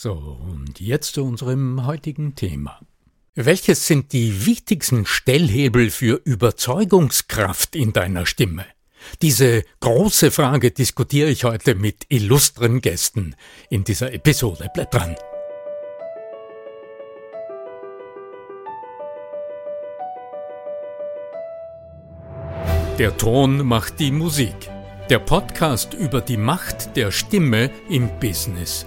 So, und jetzt zu unserem heutigen Thema. Welches sind die wichtigsten Stellhebel für Überzeugungskraft in deiner Stimme? Diese große Frage diskutiere ich heute mit illustren Gästen in dieser Episode. Bleib dran. Der Ton macht die Musik. Der Podcast über die Macht der Stimme im Business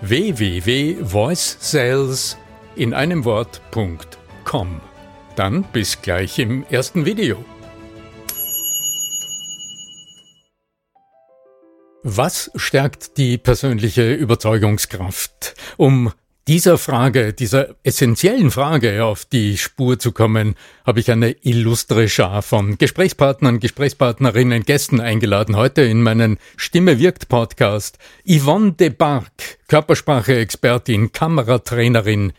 www.voicesales in einem Wort.com. Dann bis gleich im ersten Video. Was stärkt die persönliche Überzeugungskraft? Um dieser Frage, dieser essentiellen Frage auf die Spur zu kommen, habe ich eine illustre Schar von Gesprächspartnern, Gesprächspartnerinnen, Gästen eingeladen. Heute in meinen Stimme wirkt Podcast Yvonne de Barc, Körpersprache-Expertin, Kameratrainerin,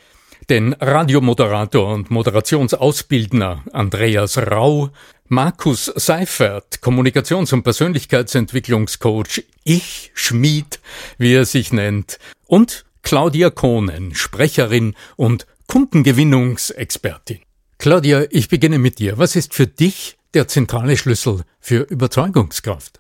den Radiomoderator und Moderationsausbildner Andreas Rau, Markus Seifert, Kommunikations- und Persönlichkeitsentwicklungscoach, Ich Schmied, wie er sich nennt, und Claudia Kohnen, Sprecherin und Kundengewinnungsexpertin. Claudia, ich beginne mit dir. Was ist für dich der zentrale Schlüssel für Überzeugungskraft?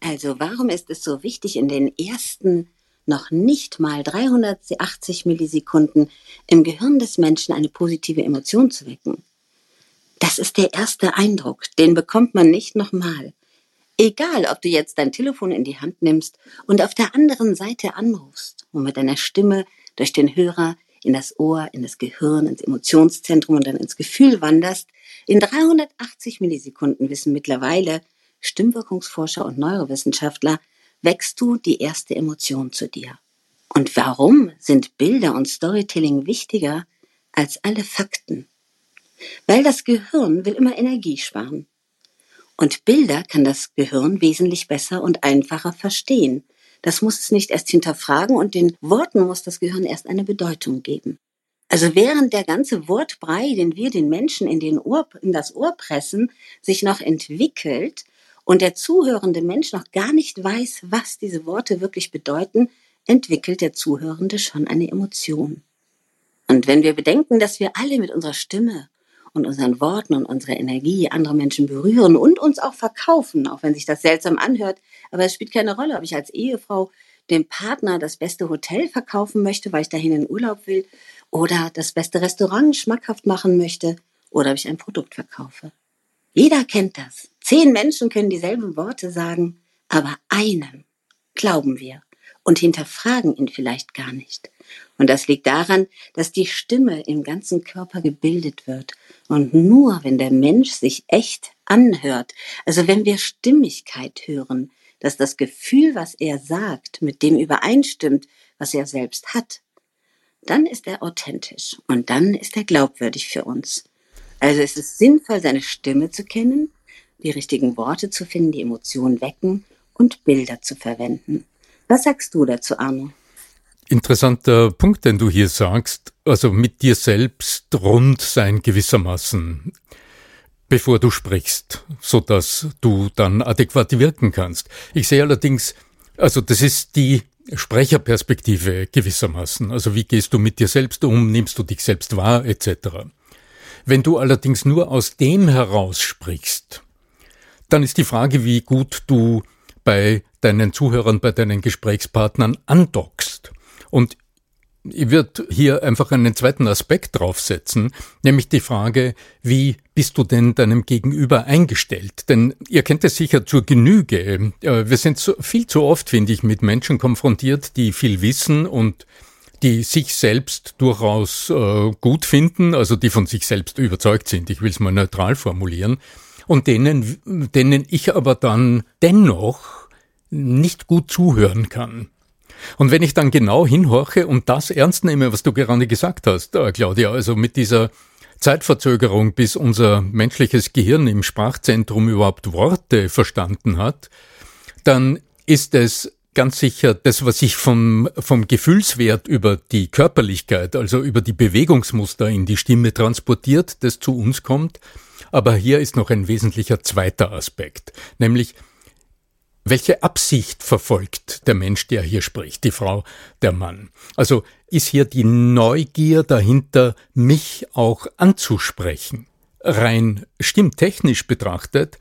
Also warum ist es so wichtig, in den ersten noch nicht mal 380 Millisekunden im Gehirn des Menschen eine positive Emotion zu wecken? Das ist der erste Eindruck, den bekommt man nicht nochmal. Egal, ob du jetzt dein Telefon in die Hand nimmst und auf der anderen Seite anrufst und mit deiner Stimme durch den Hörer in das Ohr, in das Gehirn, ins Emotionszentrum und dann ins Gefühl wanderst, in 380 Millisekunden wissen mittlerweile Stimmwirkungsforscher und Neurowissenschaftler, wächst du die erste Emotion zu dir. Und warum sind Bilder und Storytelling wichtiger als alle Fakten? Weil das Gehirn will immer Energie sparen. Und Bilder kann das Gehirn wesentlich besser und einfacher verstehen. Das muss es nicht erst hinterfragen und den Worten muss das Gehirn erst eine Bedeutung geben. Also während der ganze Wortbrei, den wir den Menschen in, den Ohr, in das Ohr pressen, sich noch entwickelt und der zuhörende Mensch noch gar nicht weiß, was diese Worte wirklich bedeuten, entwickelt der Zuhörende schon eine Emotion. Und wenn wir bedenken, dass wir alle mit unserer Stimme und unseren Worten und unserer Energie andere Menschen berühren und uns auch verkaufen, auch wenn sich das seltsam anhört. Aber es spielt keine Rolle, ob ich als Ehefrau dem Partner das beste Hotel verkaufen möchte, weil ich dahin in Urlaub will, oder das beste Restaurant schmackhaft machen möchte, oder ob ich ein Produkt verkaufe. Jeder kennt das. Zehn Menschen können dieselben Worte sagen, aber einem glauben wir und hinterfragen ihn vielleicht gar nicht. Und das liegt daran, dass die Stimme im ganzen Körper gebildet wird. Und nur wenn der Mensch sich echt anhört, also wenn wir Stimmigkeit hören, dass das Gefühl, was er sagt, mit dem übereinstimmt, was er selbst hat, dann ist er authentisch und dann ist er glaubwürdig für uns. Also es ist sinnvoll, seine Stimme zu kennen, die richtigen Worte zu finden, die Emotionen wecken und Bilder zu verwenden. Was sagst du dazu, Arno? Interessanter Punkt, den du hier sagst, also mit dir selbst rund sein gewissermaßen, bevor du sprichst, so dass du dann adäquat wirken kannst. Ich sehe allerdings, also das ist die Sprecherperspektive gewissermaßen. Also wie gehst du mit dir selbst um, nimmst du dich selbst wahr, etc. Wenn du allerdings nur aus dem heraus sprichst, dann ist die Frage, wie gut du bei deinen Zuhörern, bei deinen Gesprächspartnern andockst. Und ich würde hier einfach einen zweiten Aspekt draufsetzen, nämlich die Frage, wie bist du denn deinem Gegenüber eingestellt? Denn ihr kennt es sicher zur Genüge. Äh, wir sind viel zu oft, finde ich, mit Menschen konfrontiert, die viel wissen und die sich selbst durchaus äh, gut finden, also die von sich selbst überzeugt sind. Ich will es mal neutral formulieren. Und denen, denen ich aber dann dennoch nicht gut zuhören kann. Und wenn ich dann genau hinhorche und das ernst nehme, was du gerade gesagt hast, äh, Claudia, also mit dieser Zeitverzögerung, bis unser menschliches Gehirn im Sprachzentrum überhaupt Worte verstanden hat, dann ist es ganz sicher das, was sich vom, vom Gefühlswert über die Körperlichkeit, also über die Bewegungsmuster in die Stimme transportiert, das zu uns kommt. Aber hier ist noch ein wesentlicher zweiter Aspekt, nämlich welche Absicht verfolgt der Mensch, der hier spricht, die Frau, der Mann? Also ist hier die Neugier dahinter, mich auch anzusprechen? Rein stimmtechnisch betrachtet,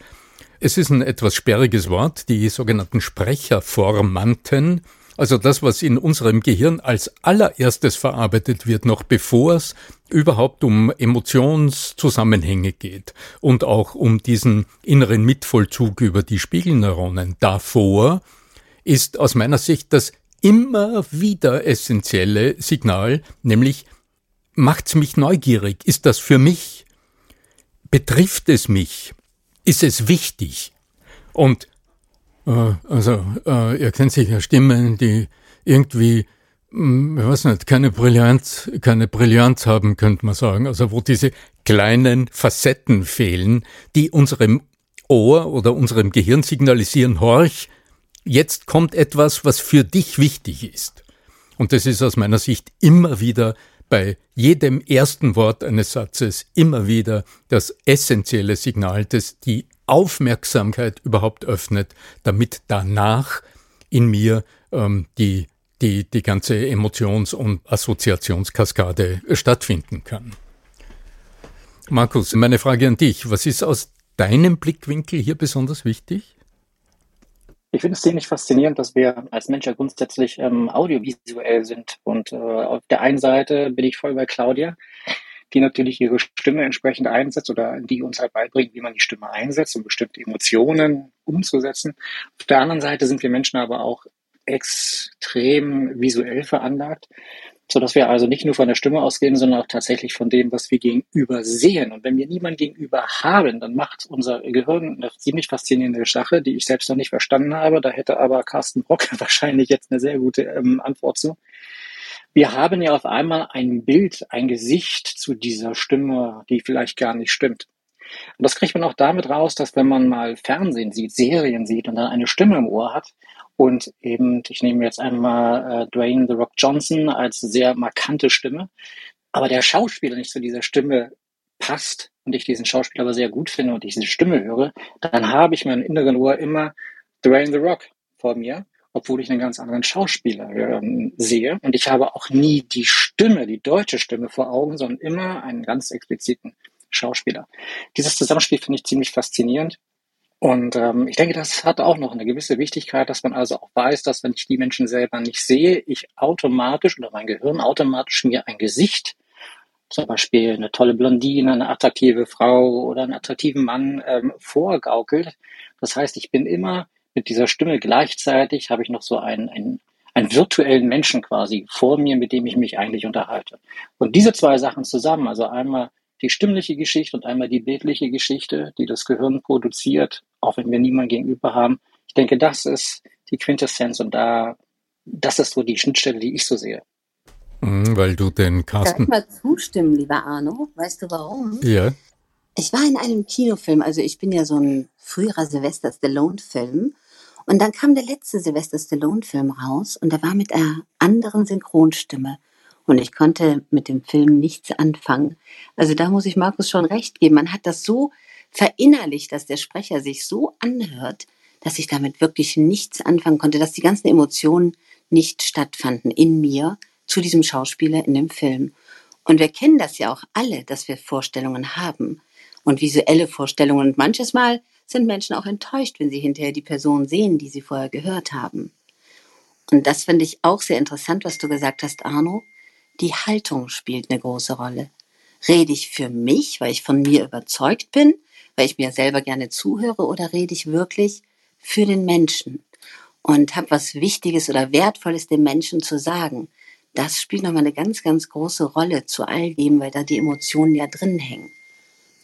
es ist ein etwas sperriges Wort, die sogenannten Sprecherformanten, also das, was in unserem Gehirn als allererstes verarbeitet wird, noch bevor es überhaupt um Emotionszusammenhänge geht und auch um diesen inneren Mitvollzug über die Spiegelneuronen. Davor ist aus meiner Sicht das immer wieder essentielle Signal, nämlich macht's mich neugierig? Ist das für mich? Betrifft es mich? Ist es wichtig? Und äh, also äh, ihr kennt sicher Stimmen, die irgendwie, ich weiß nicht, keine Brillanz, keine Brillanz haben, könnte man sagen. Also wo diese kleinen Facetten fehlen, die unserem Ohr oder unserem Gehirn signalisieren, horch, jetzt kommt etwas, was für dich wichtig ist. Und das ist aus meiner Sicht immer wieder bei jedem ersten Wort eines Satzes immer wieder das essentielle Signal, das die Aufmerksamkeit überhaupt öffnet, damit danach in mir ähm, die, die, die ganze Emotions- und Assoziationskaskade stattfinden kann. Markus, meine Frage an dich. Was ist aus deinem Blickwinkel hier besonders wichtig? Ich finde es ziemlich faszinierend, dass wir als Menschen grundsätzlich ähm, audiovisuell sind. Und äh, auf der einen Seite bin ich voll bei Claudia die natürlich ihre Stimme entsprechend einsetzt oder die uns halt beibringt, wie man die Stimme einsetzt, um bestimmte Emotionen umzusetzen. Auf der anderen Seite sind wir Menschen aber auch extrem visuell veranlagt, so dass wir also nicht nur von der Stimme ausgehen, sondern auch tatsächlich von dem, was wir gegenüber sehen. Und wenn wir niemanden gegenüber haben, dann macht unser Gehirn eine ziemlich faszinierende Sache, die ich selbst noch nicht verstanden habe. Da hätte aber Carsten Brock wahrscheinlich jetzt eine sehr gute ähm, Antwort zu. Wir haben ja auf einmal ein Bild, ein Gesicht zu dieser Stimme, die vielleicht gar nicht stimmt. Und das kriegt man auch damit raus, dass wenn man mal Fernsehen sieht, Serien sieht und dann eine Stimme im Ohr hat und eben, ich nehme jetzt einmal äh, Dwayne The Rock Johnson als sehr markante Stimme, aber der Schauspieler nicht zu dieser Stimme passt und ich diesen Schauspieler aber sehr gut finde und ich diese Stimme höre, dann habe ich meinen inneren Ohr immer Dwayne The Rock vor mir obwohl ich einen ganz anderen Schauspieler ähm, sehe. Und ich habe auch nie die Stimme, die deutsche Stimme vor Augen, sondern immer einen ganz expliziten Schauspieler. Dieses Zusammenspiel finde ich ziemlich faszinierend. Und ähm, ich denke, das hat auch noch eine gewisse Wichtigkeit, dass man also auch weiß, dass wenn ich die Menschen selber nicht sehe, ich automatisch oder mein Gehirn automatisch mir ein Gesicht, zum Beispiel eine tolle Blondine, eine attraktive Frau oder einen attraktiven Mann ähm, vorgaukelt. Das heißt, ich bin immer mit dieser Stimme gleichzeitig habe ich noch so einen, einen, einen virtuellen Menschen quasi vor mir, mit dem ich mich eigentlich unterhalte. Und diese zwei Sachen zusammen, also einmal die stimmliche Geschichte und einmal die bildliche Geschichte, die das Gehirn produziert, auch wenn wir niemanden gegenüber haben, ich denke, das ist die Quintessenz und da, das ist so die Schnittstelle, die ich so sehe. Mhm, weil du den Carsten. Ich mal zustimmen, lieber Arno. Weißt du warum? Ja. Ich war in einem Kinofilm, also ich bin ja so ein früherer Sylvester Stallone-Film. Und dann kam der letzte Sylvester Stallone-Film raus und der war mit einer anderen Synchronstimme. Und ich konnte mit dem Film nichts anfangen. Also da muss ich Markus schon recht geben. Man hat das so verinnerlicht, dass der Sprecher sich so anhört, dass ich damit wirklich nichts anfangen konnte, dass die ganzen Emotionen nicht stattfanden in mir zu diesem Schauspieler in dem Film. Und wir kennen das ja auch alle, dass wir Vorstellungen haben und visuelle Vorstellungen. Und manches Mal sind Menschen auch enttäuscht, wenn sie hinterher die Person sehen, die sie vorher gehört haben. Und das finde ich auch sehr interessant, was du gesagt hast, Arno. Die Haltung spielt eine große Rolle. Rede ich für mich, weil ich von mir überzeugt bin, weil ich mir selber gerne zuhöre, oder rede ich wirklich für den Menschen und habe was Wichtiges oder Wertvolles dem Menschen zu sagen? Das spielt nochmal eine ganz, ganz große Rolle zu all dem, weil da die Emotionen ja drin hängen.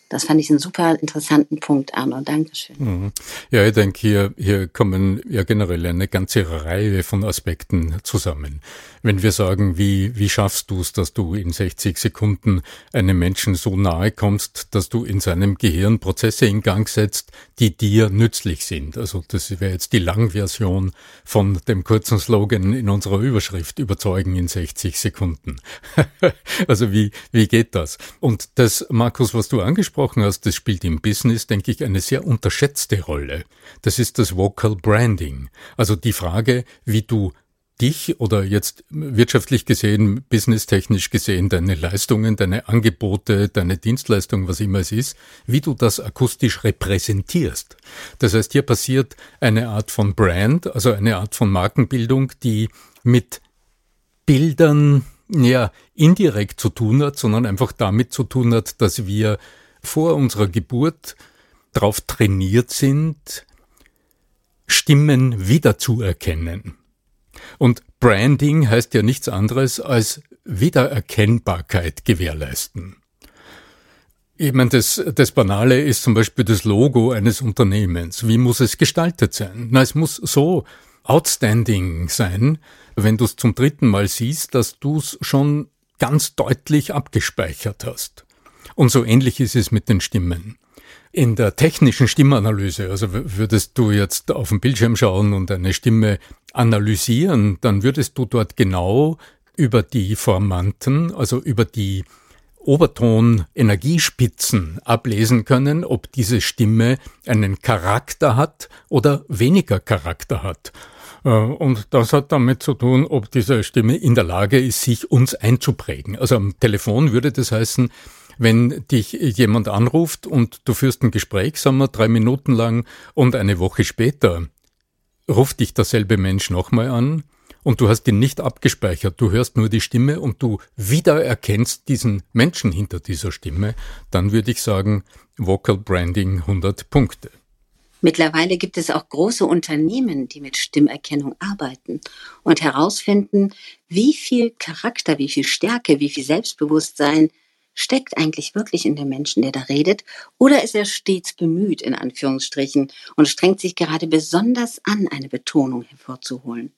Das fand ich einen super interessanten Punkt, Arno. Dankeschön. Mhm. Ja, ich denke, hier, hier kommen ja generell eine ganze Reihe von Aspekten zusammen. Wenn wir sagen, wie, wie schaffst du es, dass du in 60 Sekunden einem Menschen so nahe kommst, dass du in seinem Gehirn Prozesse in Gang setzt, die dir nützlich sind. Also das wäre jetzt die Langversion von dem kurzen Slogan in unserer Überschrift, überzeugen in 60 Sekunden. also wie, wie geht das? Und das, Markus, was du angesprochen angesprochen hast, das spielt im Business, denke ich, eine sehr unterschätzte Rolle. Das ist das Vocal Branding. Also die Frage, wie du dich oder jetzt wirtschaftlich gesehen, businesstechnisch gesehen, deine Leistungen, deine Angebote, deine Dienstleistungen, was immer es ist, wie du das akustisch repräsentierst. Das heißt, hier passiert eine Art von Brand, also eine Art von Markenbildung, die mit Bildern ja indirekt zu tun hat, sondern einfach damit zu tun hat, dass wir vor unserer Geburt darauf trainiert sind, Stimmen wiederzuerkennen. Und Branding heißt ja nichts anderes als Wiedererkennbarkeit gewährleisten. Ich meine, das, das Banale ist zum Beispiel das Logo eines Unternehmens. Wie muss es gestaltet sein? Na, es muss so outstanding sein, wenn du es zum dritten Mal siehst, dass du es schon ganz deutlich abgespeichert hast. Und so ähnlich ist es mit den Stimmen. In der technischen Stimmanalyse, also würdest du jetzt auf den Bildschirm schauen und eine Stimme analysieren, dann würdest du dort genau über die Formanten, also über die Oberton-Energiespitzen ablesen können, ob diese Stimme einen Charakter hat oder weniger Charakter hat. Äh, und das hat damit zu tun, ob diese Stimme in der Lage ist, sich uns einzuprägen. Also am Telefon würde das heißen, wenn dich jemand anruft und du führst ein Gespräch, sagen wir, drei Minuten lang und eine Woche später ruft dich derselbe Mensch nochmal an und du hast ihn nicht abgespeichert, du hörst nur die Stimme und du wiedererkennst diesen Menschen hinter dieser Stimme, dann würde ich sagen, Vocal Branding 100 Punkte. Mittlerweile gibt es auch große Unternehmen, die mit Stimmerkennung arbeiten und herausfinden, wie viel Charakter, wie viel Stärke, wie viel Selbstbewusstsein steckt eigentlich wirklich in dem Menschen, der da redet, oder ist er stets bemüht, in Anführungsstrichen, und strengt sich gerade besonders an, eine Betonung hervorzuholen?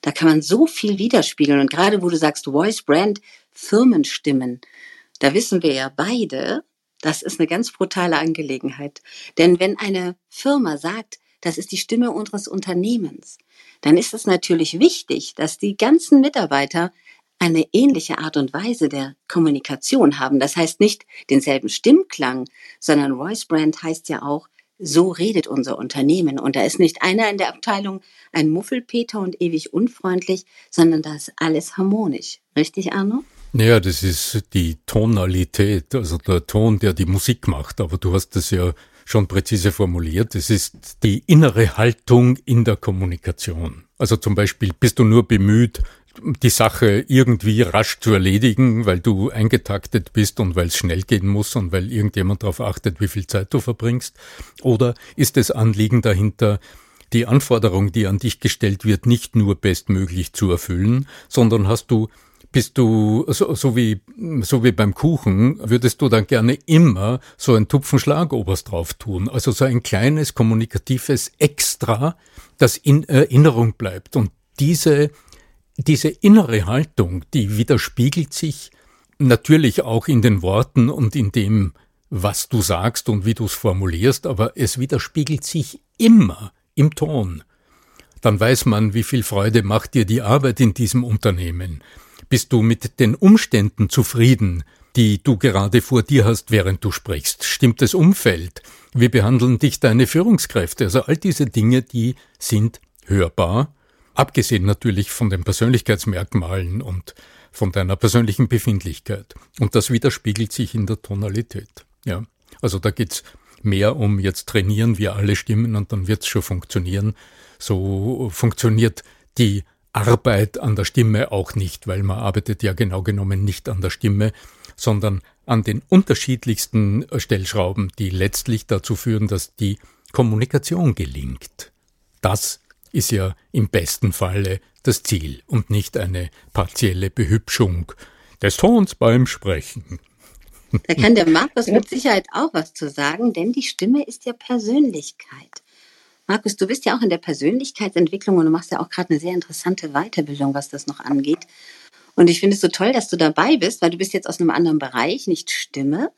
Da kann man so viel widerspiegeln. Und gerade wo du sagst Voice Brand, Firmenstimmen, da wissen wir ja beide, das ist eine ganz brutale Angelegenheit. Denn wenn eine Firma sagt, das ist die Stimme unseres Unternehmens, dann ist es natürlich wichtig, dass die ganzen Mitarbeiter eine ähnliche Art und Weise der Kommunikation haben. Das heißt nicht denselben Stimmklang, sondern Voice Brand heißt ja auch, so redet unser Unternehmen. Und da ist nicht einer in der Abteilung ein Muffelpeter und ewig unfreundlich, sondern da ist alles harmonisch. Richtig, Arno? Ja, das ist die Tonalität, also der Ton, der die Musik macht. Aber du hast das ja schon präzise formuliert. Es ist die innere Haltung in der Kommunikation. Also zum Beispiel bist du nur bemüht, die Sache irgendwie rasch zu erledigen, weil du eingetaktet bist und weil es schnell gehen muss und weil irgendjemand darauf achtet, wie viel Zeit du verbringst? Oder ist das Anliegen dahinter, die Anforderung, die an dich gestellt wird, nicht nur bestmöglich zu erfüllen, sondern hast du bist du, so, so, wie, so wie beim Kuchen, würdest du dann gerne immer so ein Tupfen Schlagobers drauf tun. Also so ein kleines kommunikatives Extra, das in Erinnerung bleibt. Und diese diese innere Haltung, die widerspiegelt sich natürlich auch in den Worten und in dem, was du sagst und wie du es formulierst, aber es widerspiegelt sich immer im Ton. Dann weiß man, wie viel Freude macht dir die Arbeit in diesem Unternehmen. Bist du mit den Umständen zufrieden, die du gerade vor dir hast, während du sprichst? Stimmt das Umfeld? Wie behandeln dich deine Führungskräfte? Also all diese Dinge, die sind hörbar, abgesehen natürlich von den Persönlichkeitsmerkmalen und von deiner persönlichen Befindlichkeit. Und das widerspiegelt sich in der Tonalität. Ja. Also da geht's mehr um jetzt trainieren wir alle Stimmen und dann wird's schon funktionieren. So funktioniert die Arbeit an der Stimme auch nicht, weil man arbeitet ja genau genommen nicht an der Stimme, sondern an den unterschiedlichsten Stellschrauben, die letztlich dazu führen, dass die Kommunikation gelingt. Das ist ja im besten Falle das Ziel und nicht eine partielle Behübschung des Tons beim Sprechen. Da kann der Markus mit Sicherheit auch was zu sagen, denn die Stimme ist ja Persönlichkeit. Markus, du bist ja auch in der Persönlichkeitsentwicklung und du machst ja auch gerade eine sehr interessante Weiterbildung, was das noch angeht. Und ich finde es so toll, dass du dabei bist, weil du bist jetzt aus einem anderen Bereich, nicht Stimme,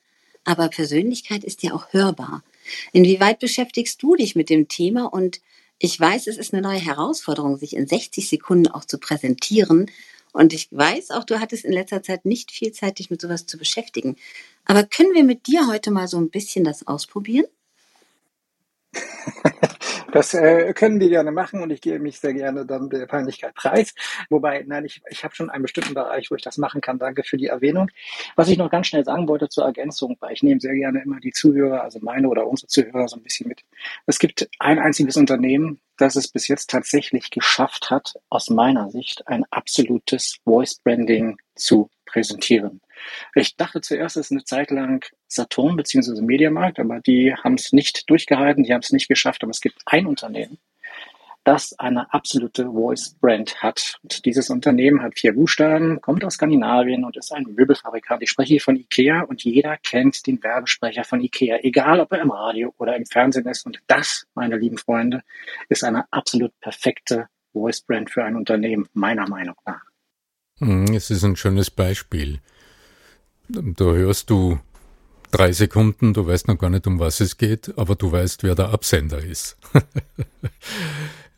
aber Persönlichkeit ist ja auch hörbar. Inwieweit beschäftigst du dich mit dem Thema und ich weiß, es ist eine neue Herausforderung, sich in 60 Sekunden auch zu präsentieren. Und ich weiß auch, du hattest in letzter Zeit nicht viel Zeit, dich mit sowas zu beschäftigen. Aber können wir mit dir heute mal so ein bisschen das ausprobieren? Das äh, können die gerne machen und ich gebe mich sehr gerne dann der Peinlichkeit preis. Wobei, nein, ich, ich habe schon einen bestimmten Bereich, wo ich das machen kann. Danke für die Erwähnung. Was ich noch ganz schnell sagen wollte zur Ergänzung, weil ich nehme sehr gerne immer die Zuhörer, also meine oder unsere Zuhörer so ein bisschen mit. Es gibt ein einziges Unternehmen, das es bis jetzt tatsächlich geschafft hat, aus meiner Sicht ein absolutes Voice Branding zu präsentieren. Ich dachte zuerst, es ist eine Zeit lang Saturn bzw. Mediamarkt, aber die haben es nicht durchgehalten, die haben es nicht geschafft. Aber es gibt ein Unternehmen, das eine absolute Voice-Brand hat. Und dieses Unternehmen hat vier Buchstaben, kommt aus Skandinavien und ist ein Möbelfabrikant. Ich spreche hier von IKEA und jeder kennt den Werbesprecher von IKEA, egal ob er im Radio oder im Fernsehen ist. Und das, meine lieben Freunde, ist eine absolut perfekte Voice-Brand für ein Unternehmen, meiner Meinung nach. Hm, es ist ein schönes Beispiel. Da hörst du drei Sekunden, du weißt noch gar nicht, um was es geht, aber du weißt, wer der Absender ist.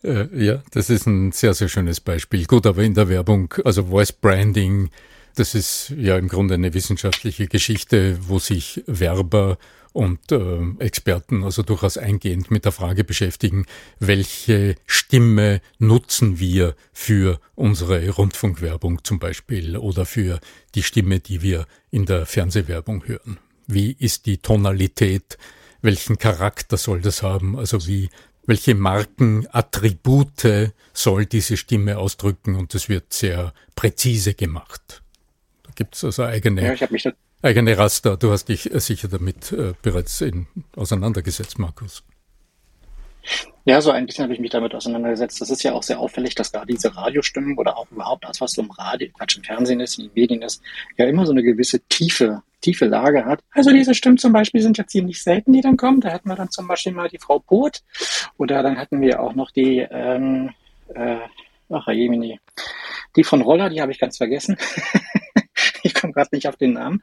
Äh, ja, das ist ein sehr, sehr schönes Beispiel. Gut, aber in der Werbung, also Voice Branding, das ist ja im Grunde eine wissenschaftliche Geschichte, wo sich Werber und äh, Experten also durchaus eingehend mit der Frage beschäftigen, welche Stimme nutzen wir für unsere Rundfunkwerbung zum Beispiel oder für die Stimme, die wir in der Fernsehwerbung hören. Wie ist die Tonalität? Welchen Charakter soll das haben? Also wie, welche Markenattribute soll diese Stimme ausdrücken? Und das wird sehr präzise gemacht. Da gibt es also eigene ja, ich mich eigene Raster. Du hast dich äh, sicher damit äh, bereits in, auseinandergesetzt, Markus. Ja, so ein bisschen habe ich mich damit auseinandergesetzt. Das ist ja auch sehr auffällig, dass da diese Radiostimmen oder auch überhaupt alles, was so im Radio, Quatsch, im Fernsehen ist, in den Medien ist, ja immer so eine gewisse tiefe, tiefe Lage hat. Also diese Stimmen zum Beispiel sind ja ziemlich selten, die dann kommen. Da hatten wir dann zum Beispiel mal die Frau Poth oder dann hatten wir auch noch die, ähm, äh, ach, Jemini, die von Roller, die habe ich ganz vergessen. ich komme gerade nicht auf den Namen.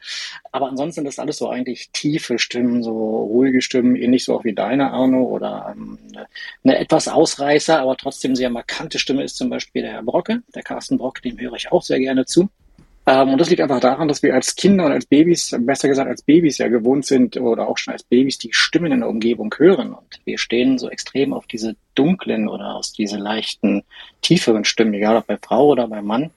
Aber ansonsten sind das alles so eigentlich tiefe Stimmen, so ruhige Stimmen, ähnlich so auch wie deine, Arno, oder ähm, eine etwas Ausreißer, aber trotzdem sehr markante Stimme ist zum Beispiel der Herr Brocke, der Carsten Brocke, dem höre ich auch sehr gerne zu. Ähm, und das liegt einfach daran, dass wir als Kinder und als Babys, besser gesagt als Babys ja gewohnt sind oder auch schon als Babys die Stimmen in der Umgebung hören. Und wir stehen so extrem auf diese dunklen oder aus diese leichten, tieferen Stimmen, egal ob bei Frau oder bei Mann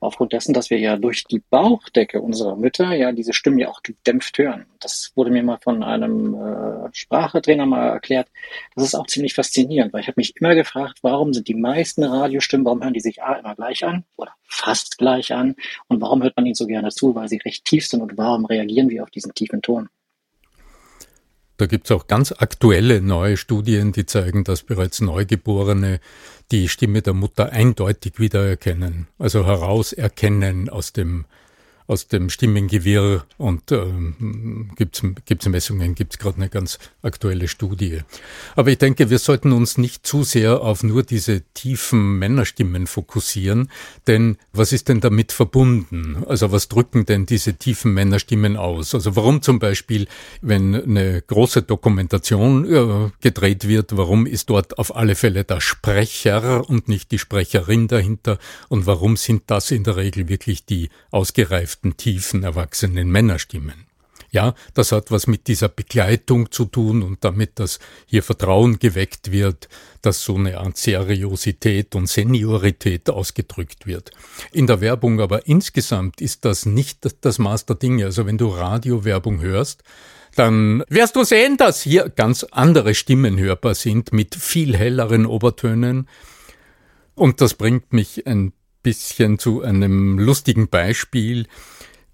aufgrund dessen, dass wir ja durch die Bauchdecke unserer Mütter ja diese Stimmen ja auch gedämpft hören. Das wurde mir mal von einem äh, Sprachetrainer mal erklärt. Das ist auch ziemlich faszinierend, weil ich habe mich immer gefragt, warum sind die meisten Radiostimmen, warum hören die sich A immer gleich an oder fast gleich an und warum hört man ihnen so gerne zu, weil sie recht tief sind und warum reagieren wir auf diesen tiefen Ton? Da gibt es auch ganz aktuelle neue Studien, die zeigen, dass bereits Neugeborene die Stimme der Mutter eindeutig wiedererkennen, also herauserkennen aus dem aus dem Stimmengewirr und ähm, gibt es Messungen, gibt es gerade eine ganz aktuelle Studie. Aber ich denke, wir sollten uns nicht zu sehr auf nur diese tiefen Männerstimmen fokussieren, denn was ist denn damit verbunden? Also was drücken denn diese tiefen Männerstimmen aus? Also warum zum Beispiel, wenn eine große Dokumentation äh, gedreht wird, warum ist dort auf alle Fälle der Sprecher und nicht die Sprecherin dahinter? Und warum sind das in der Regel wirklich die ausgereiften, tiefen, erwachsenen Männerstimmen? Ja, das hat was mit dieser Begleitung zu tun und damit, dass hier Vertrauen geweckt wird, dass so eine Art Seriosität und Seniorität ausgedrückt wird. In der Werbung aber insgesamt ist das nicht das Maß der Dinge. Also wenn du Radiowerbung hörst, dann wirst du sehen, dass hier ganz andere Stimmen hörbar sind mit viel helleren Obertönen. Und das bringt mich ein bisschen zu einem lustigen Beispiel.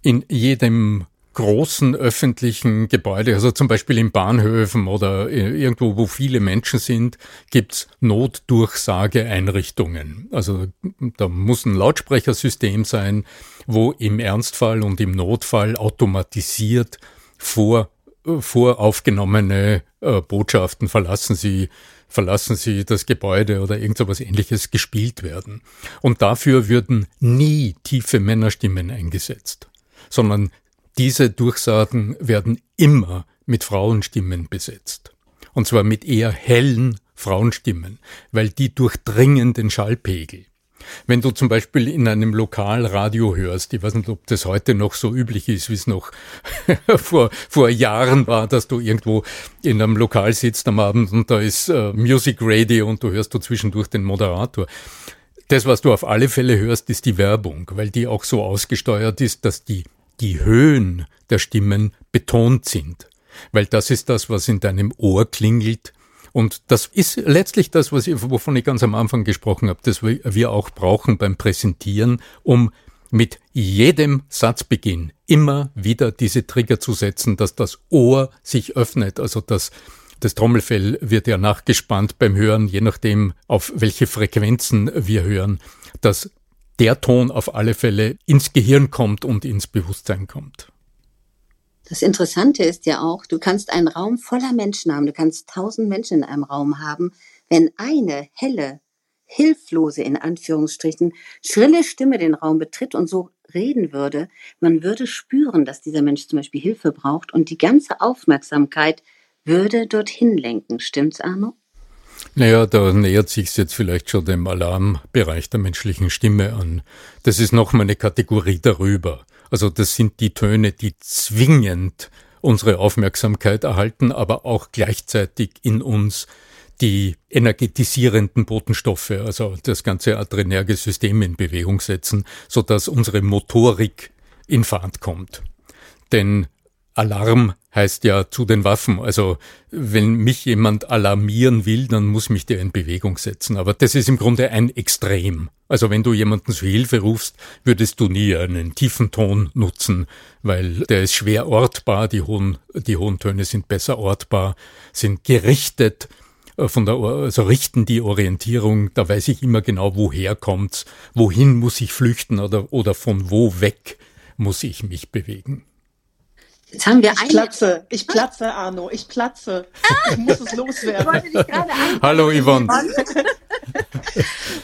In jedem großen öffentlichen Gebäude, also zum Beispiel in Bahnhöfen oder irgendwo, wo viele Menschen sind, gibt's Notdurchsageeinrichtungen. Also da muss ein Lautsprechersystem sein, wo im Ernstfall und im Notfall automatisiert vor voraufgenommene äh, Botschaften verlassen Sie verlassen Sie das Gebäude oder irgend so ähnliches gespielt werden. Und dafür würden nie tiefe Männerstimmen eingesetzt, sondern diese Durchsagen werden immer mit Frauenstimmen besetzt. Und zwar mit eher hellen Frauenstimmen, weil die durchdringen den Schallpegel. Wenn du zum Beispiel in einem Lokalradio hörst, ich weiß nicht, ob das heute noch so üblich ist, wie es noch vor, vor Jahren war, dass du irgendwo in einem Lokal sitzt am Abend und da ist äh, Music Radio und du hörst du zwischendurch den Moderator. Das, was du auf alle Fälle hörst, ist die Werbung, weil die auch so ausgesteuert ist, dass die, die Höhen der Stimmen betont sind. Weil das ist das, was in deinem Ohr klingelt und das ist letztlich das, was ich, wovon ich ganz am Anfang gesprochen habe, das wir auch brauchen beim Präsentieren, um mit jedem Satzbeginn immer wieder diese Trigger zu setzen, dass das Ohr sich öffnet, also dass das Trommelfell wird ja nachgespannt beim Hören, je nachdem, auf welche Frequenzen wir hören, dass der Ton auf alle Fälle ins Gehirn kommt und ins Bewusstsein kommt. Das Interessante ist ja auch, du kannst einen Raum voller Menschen haben, du kannst tausend Menschen in einem Raum haben, wenn eine helle, hilflose, in Anführungsstrichen, schrille Stimme den Raum betritt und so reden würde, man würde spüren, dass dieser Mensch zum Beispiel Hilfe braucht und die ganze Aufmerksamkeit würde dorthin lenken. Stimmt's, Arno? Naja, da nähert sich jetzt vielleicht schon dem Alarmbereich der menschlichen Stimme an. Das ist nochmal eine Kategorie darüber. Also das sind die Töne, die zwingend unsere Aufmerksamkeit erhalten, aber auch gleichzeitig in uns die energetisierenden Botenstoffe, also das ganze adrenerge System in Bewegung setzen, so dass unsere Motorik in Fahrt kommt. Denn Alarm heißt ja zu den Waffen. Also wenn mich jemand alarmieren will, dann muss mich der in Bewegung setzen. Aber das ist im Grunde ein Extrem. Also wenn du jemanden zu Hilfe rufst, würdest du nie einen tiefen Ton nutzen, weil der ist schwer ortbar. Die hohen, die hohen Töne sind besser ortbar, sind gerichtet äh, von der, also richten die Orientierung. Da weiß ich immer genau, woher kommt's, wohin muss ich flüchten oder, oder von wo weg muss ich mich bewegen. Jetzt haben wir ich eine. platze, ich platze, Arno, ich platze. Ich muss es loswerden. Hallo Yvonne.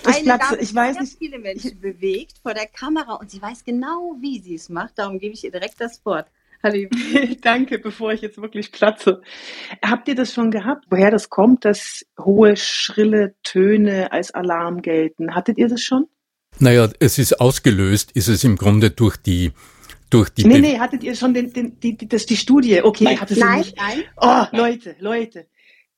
ich platze, ich weiß nicht. viele Menschen bewegt vor der Kamera und sie weiß genau, wie sie es macht. Darum gebe ich ihr direkt das Wort. Hallo. Danke, bevor ich jetzt wirklich platze. Habt ihr das schon gehabt, woher das kommt, dass hohe, schrille Töne als Alarm gelten? Hattet ihr das schon? Naja, es ist ausgelöst, ist es im Grunde durch die durch die. Nee, nee, hattet ihr schon den, den, die, das, die Studie? Okay, nein, hattet nein, nicht. nein. Oh, Leute, Leute.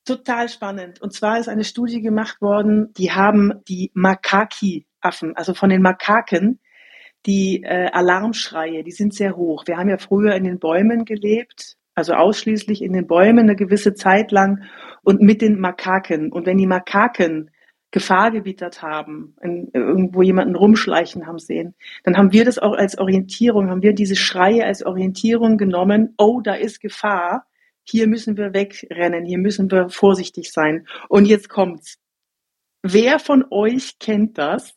Total spannend. Und zwar ist eine Studie gemacht worden, die haben die Makaki-Affen, also von den Makaken, die äh, Alarmschreie, die sind sehr hoch. Wir haben ja früher in den Bäumen gelebt, also ausschließlich in den Bäumen eine gewisse Zeit lang und mit den Makaken. Und wenn die Makaken Gefahr gewittert haben, in, irgendwo jemanden rumschleichen haben sehen, dann haben wir das auch als Orientierung, haben wir diese Schreie als Orientierung genommen, oh, da ist Gefahr, hier müssen wir wegrennen, hier müssen wir vorsichtig sein. Und jetzt kommt's. Wer von euch kennt das?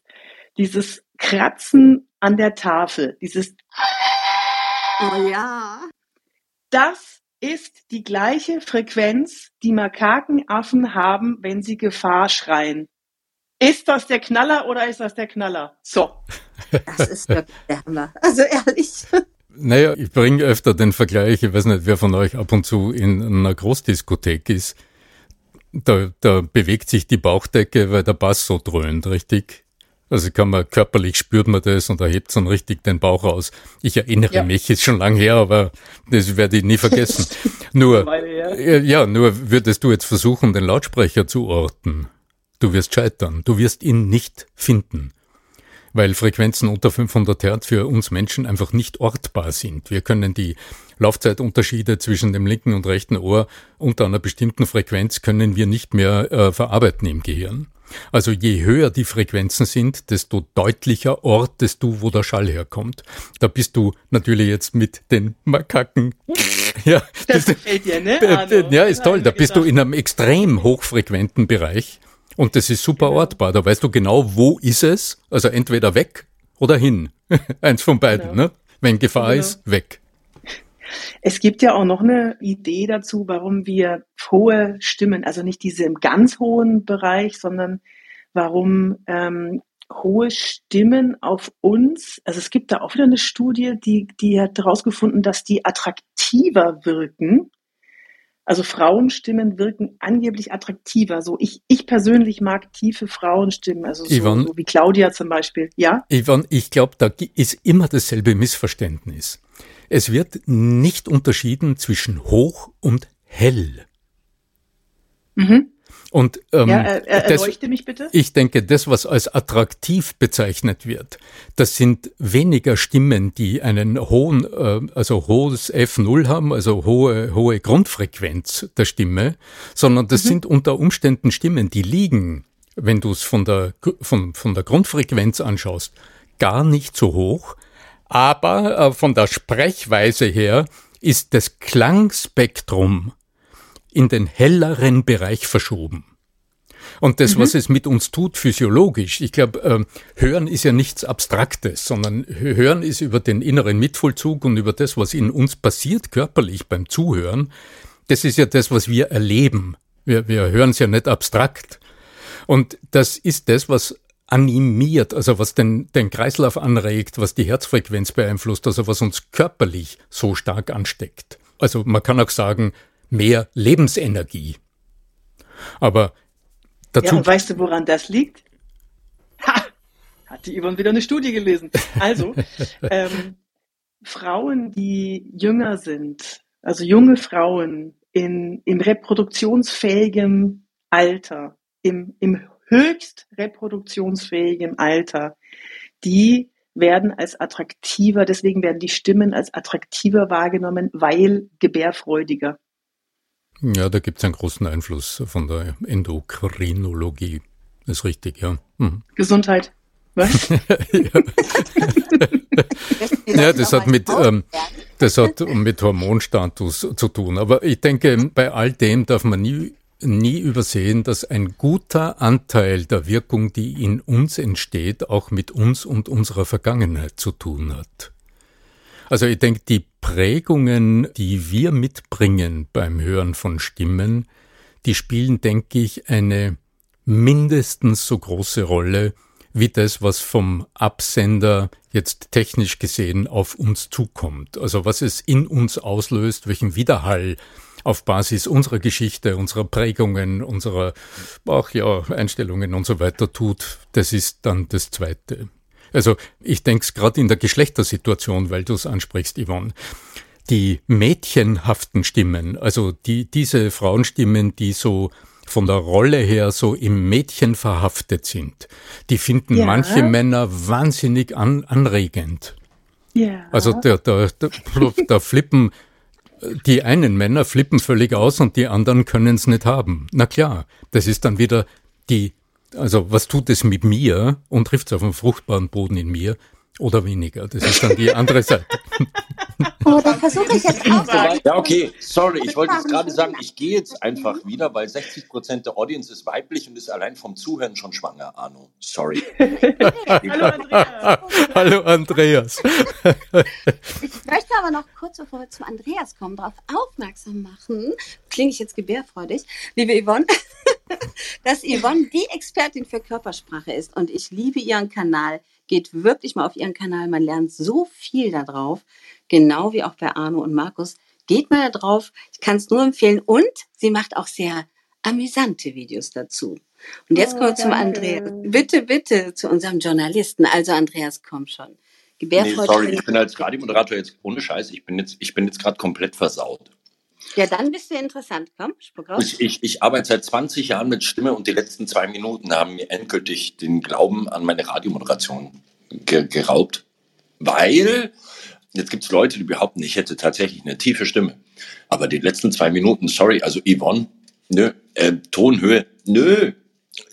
Dieses Kratzen an der Tafel, dieses Oh ja. Das ist die gleiche Frequenz, die Makakenaffen haben, wenn sie Gefahr schreien. Ist das der Knaller oder ist das der Knaller? So. Das ist wirklich der Hammer. Also ehrlich. Naja, ich bringe öfter den Vergleich, ich weiß nicht, wer von euch ab und zu in einer Großdiskothek ist. Da, da bewegt sich die Bauchdecke, weil der Bass so dröhnt, richtig? Also kann man körperlich spürt man das und da hebt dann richtig den Bauch aus. Ich erinnere ja. mich, ist schon lang her, aber das werde ich nie vergessen. nur, ja, nur würdest du jetzt versuchen, den Lautsprecher zu orten. Du wirst scheitern. Du wirst ihn nicht finden weil Frequenzen unter 500 Hertz für uns Menschen einfach nicht ortbar sind. Wir können die Laufzeitunterschiede zwischen dem linken und rechten Ohr unter einer bestimmten Frequenz können wir nicht mehr äh, verarbeiten im Gehirn. Also je höher die Frequenzen sind, desto deutlicher ortest du, wo der Schall herkommt. Da bist du natürlich jetzt mit den Makaken. ja, das gefällt dir, ne? Arno? Ja, ist toll. Da bist du in einem extrem hochfrequenten Bereich. Und das ist super genau. ortbar. Da weißt du genau, wo ist es. Also entweder weg oder hin. Eins von beiden. Genau. Ne? Wenn Gefahr genau. ist, weg. Es gibt ja auch noch eine Idee dazu, warum wir hohe Stimmen, also nicht diese im ganz hohen Bereich, sondern warum ähm, hohe Stimmen auf uns, also es gibt da auch wieder eine Studie, die, die hat herausgefunden, dass die attraktiver wirken also Frauenstimmen wirken angeblich attraktiver. So ich, ich persönlich mag tiefe Frauenstimmen, also so, Yvonne, so wie Claudia zum Beispiel. Ja? Yvonne, ich glaube, da ist immer dasselbe Missverständnis. Es wird nicht unterschieden zwischen hoch und hell. Mhm. Und ähm, ja, er, er, erleuchte mich bitte. Ich denke, das, was als attraktiv bezeichnet wird, das sind weniger Stimmen, die einen hohen, äh, also hohes F0 haben, also hohe, hohe Grundfrequenz der Stimme, sondern das mhm. sind unter Umständen Stimmen, die liegen, wenn du es von der, von, von der Grundfrequenz anschaust, gar nicht so hoch, aber äh, von der Sprechweise her ist das Klangspektrum in den helleren Bereich verschoben. Und das, mhm. was es mit uns tut, physiologisch, ich glaube, äh, Hören ist ja nichts Abstraktes, sondern Hören ist über den inneren Mitvollzug und über das, was in uns passiert, körperlich beim Zuhören, das ist ja das, was wir erleben. Wir, wir hören es ja nicht abstrakt. Und das ist das, was animiert, also was den, den Kreislauf anregt, was die Herzfrequenz beeinflusst, also was uns körperlich so stark ansteckt. Also man kann auch sagen, mehr Lebensenergie. Aber dazu. Ja, und weißt du, woran das liegt? Ha! Hat die Yvonne wieder eine Studie gelesen. Also, ähm, Frauen, die jünger sind, also junge Frauen in, in reproduktionsfähigem Alter, im, im höchst reproduktionsfähigem Alter, die werden als attraktiver, deswegen werden die Stimmen als attraktiver wahrgenommen, weil gebärfreudiger. Ja, da gibt es einen großen Einfluss von der Endokrinologie. Das ist richtig, ja. Mhm. Gesundheit. Was? ja. das hat mit, ähm, das hat mit Hormonstatus zu tun. Aber ich denke, bei all dem darf man nie, nie übersehen, dass ein guter Anteil der Wirkung, die in uns entsteht, auch mit uns und unserer Vergangenheit zu tun hat. Also ich denke, die Prägungen, die wir mitbringen beim Hören von Stimmen, die spielen, denke ich, eine mindestens so große Rolle wie das, was vom Absender jetzt technisch gesehen auf uns zukommt. Also was es in uns auslöst, welchen Widerhall auf Basis unserer Geschichte, unserer Prägungen, unserer auch ja, Einstellungen und so weiter tut, das ist dann das Zweite. Also ich denke es gerade in der Geschlechtersituation, weil du es ansprichst, Yvonne. Die mädchenhaften Stimmen, also die, diese Frauenstimmen, die so von der Rolle her so im Mädchen verhaftet sind, die finden ja. manche Männer wahnsinnig an, anregend. Ja. Also da, da, da, da flippen die einen Männer flippen völlig aus und die anderen können es nicht haben. Na klar, das ist dann wieder die also was tut es mit mir und trifft es auf einen fruchtbaren Boden in mir oder weniger? Das ist dann die andere Seite. Oh, da versuche ich jetzt auch. Ja, okay, sorry, ich wollte jetzt gerade sagen, ich gehe jetzt einfach wieder, weil 60 Prozent der Audience ist weiblich und ist allein vom Zuhören schon schwanger, Arno. Sorry. Hallo Andreas. Hallo Andreas. Ich möchte aber noch kurz, bevor wir zum Andreas kommen, darauf aufmerksam machen, klinge ich jetzt gebärfreudig, liebe Yvonne, dass Yvonne die Expertin für Körpersprache ist und ich liebe ihren Kanal. Geht wirklich mal auf ihren Kanal, man lernt so viel da drauf, genau wie auch bei Arno und Markus. Geht mal da drauf, ich kann es nur empfehlen und sie macht auch sehr amüsante Videos dazu. Und jetzt Oh, kommen wir zum. Andreas. Bitte, bitte zu unserem Journalisten. Also Andreas, komm schon. Nee, sorry, ich bin als Radiomoderator jetzt ohne Scheiß, ich bin jetzt, ich bin jetzt gerade komplett versaut. Ja, dann bist du interessant. Komm, spuck raus. Ich, ich, ich arbeite seit 20 Jahren mit Stimme und die letzten zwei Minuten haben mir endgültig den Glauben an meine Radiomoderation ge geraubt. Weil, jetzt gibt es Leute, die behaupten, ich hätte tatsächlich eine tiefe Stimme. Aber die letzten zwei Minuten, sorry, also Yvonne, nö, äh, Tonhöhe, nö.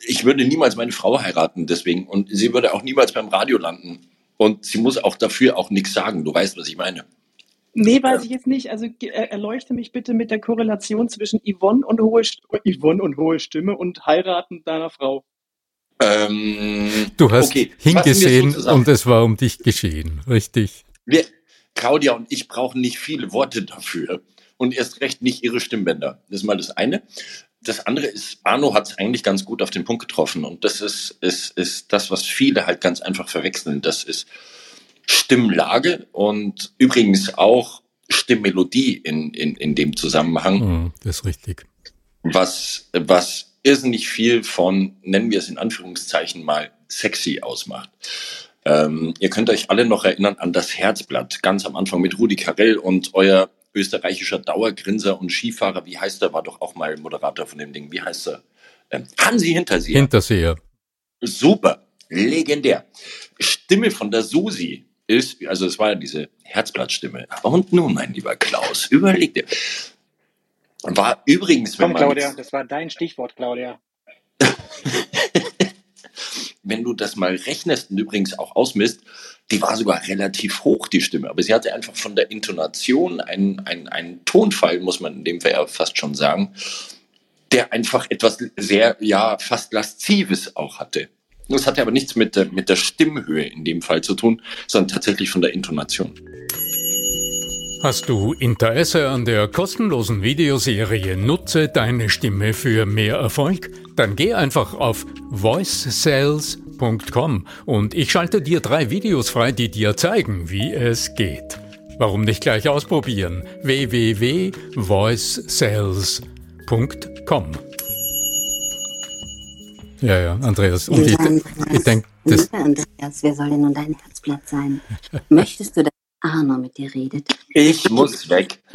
Ich würde niemals meine Frau heiraten deswegen und sie würde auch niemals beim Radio landen. Und sie muss auch dafür auch nichts sagen. Du weißt, was ich meine. Nee, weiß ich jetzt nicht. Also äh, erleuchte mich bitte mit der Korrelation zwischen Yvonne und hohe, St- Yvonne und hohe Stimme und heiraten deiner Frau. Ähm, Du hast okay, hingesehen so und es war um dich geschehen, richtig? Wir, Claudia und ich brauchen nicht viele Worte dafür. Und erst recht nicht ihre Stimmbänder. Das ist mal das eine. Das andere ist, Arno hat es eigentlich ganz gut auf den Punkt getroffen. Und das ist, ist, ist das, was viele halt ganz einfach verwechseln. Das ist Stimmlage und übrigens auch Stimmmelodie in, in, in dem Zusammenhang Hm, das ist richtig. was, was irrsinnig viel von, nennen wir es in Anführungszeichen mal, sexy ausmacht. Ähm, ihr könnt euch alle noch erinnern an das Herzblatt, ganz am Anfang mit Rudi Carell und euer österreichischer Dauergrinser und Skifahrer, wie heißt er, war doch auch mal Moderator von dem Ding, wie heißt er? Ähm, Hansi Hinterseher. Hinterseher. Super, legendär. Stimme von der Susi ist, also es war ja diese Herzblattstimme. Und nun, mein lieber Klaus, überleg dir. War übrigens, wenn Komm, man Claudia, das war dein Stichwort, Claudia. wenn du das mal rechnest und übrigens auch ausmisst, die war sogar relativ hoch, die Stimme. Aber sie hatte einfach von der Intonation einen, einen, einen Tonfall, muss man in dem Fall ja fast schon sagen, der einfach etwas sehr, ja, fast Laszives auch hatte. Das hatte aber nichts mit der, mit der Stimmhöhe in dem Fall zu tun, sondern tatsächlich von der Intonation. Hast du Interesse an der kostenlosen Videoserie Nutze deine Stimme für mehr Erfolg? Dann geh einfach auf voicesales.com und ich schalte dir drei Videos frei, die dir zeigen, wie es geht. Warum nicht gleich ausprobieren? www.voicesales.com Ja, ja, Andreas. Und ich, ich denke, das, Andreas, wer soll denn nun dein Herzblatt sein? Möchtest du, dass Arno mit dir redet? Ich muss weg.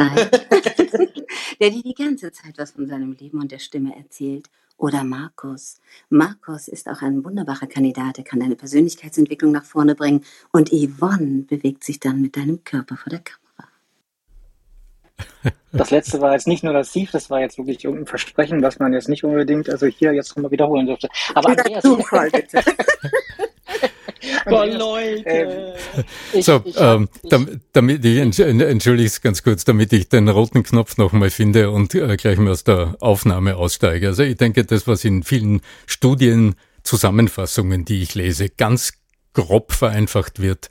Der dir die ganze Zeit was von seinem Leben und der Stimme erzählt. Oder Markus. Markus ist auch ein wunderbarer Kandidat. Er kann deine Persönlichkeitsentwicklung nach vorne bringen. Und Yvonne bewegt sich dann mit deinem Körper vor der Kamera. Das letzte war jetzt nicht nur das Sief, das war jetzt wirklich irgendein Versprechen, was man jetzt nicht unbedingt, also hier jetzt nochmal wiederholen dürfte. Aber Andreas, Zufall, bitte. Boah, Leute. ähm, ich, So, ich, ähm, ich, dam- damit ich entsch- entschuldige es ganz kurz, damit ich den roten Knopf nochmal finde und äh, gleich mal aus der Aufnahme aussteige. Also ich denke, das, was in vielen Studien, Zusammenfassungen, die ich lese, ganz grob vereinfacht wird,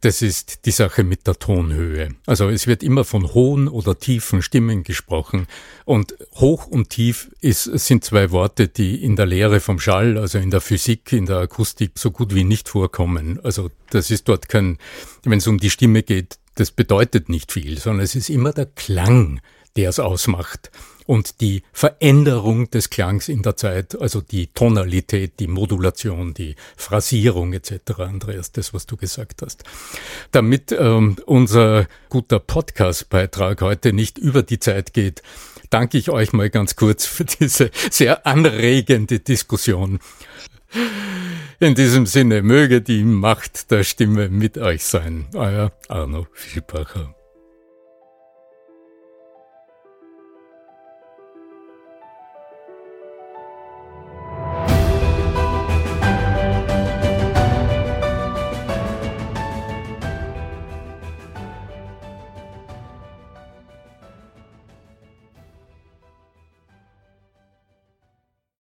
das ist die Sache mit der Tonhöhe. Also es wird immer von hohen oder tiefen Stimmen gesprochen. Und hoch und tief ist, sind zwei Worte, die in der Lehre vom Schall, also in der Physik, in der Akustik so gut wie nicht vorkommen. Also das ist dort kein, wenn es um die Stimme geht, das bedeutet nicht viel, sondern es ist immer der Klang, der es ausmacht. Und die Veränderung des Klangs in der Zeit, also die Tonalität, die Modulation, die Phrasierung etc., Andreas, das, was du gesagt hast. Damit ähm, unser guter Podcast-Beitrag heute nicht über die Zeit geht, danke ich euch mal ganz kurz für diese sehr anregende Diskussion. In diesem Sinne möge die Macht der Stimme mit euch sein. Euer Arno Fischbacher.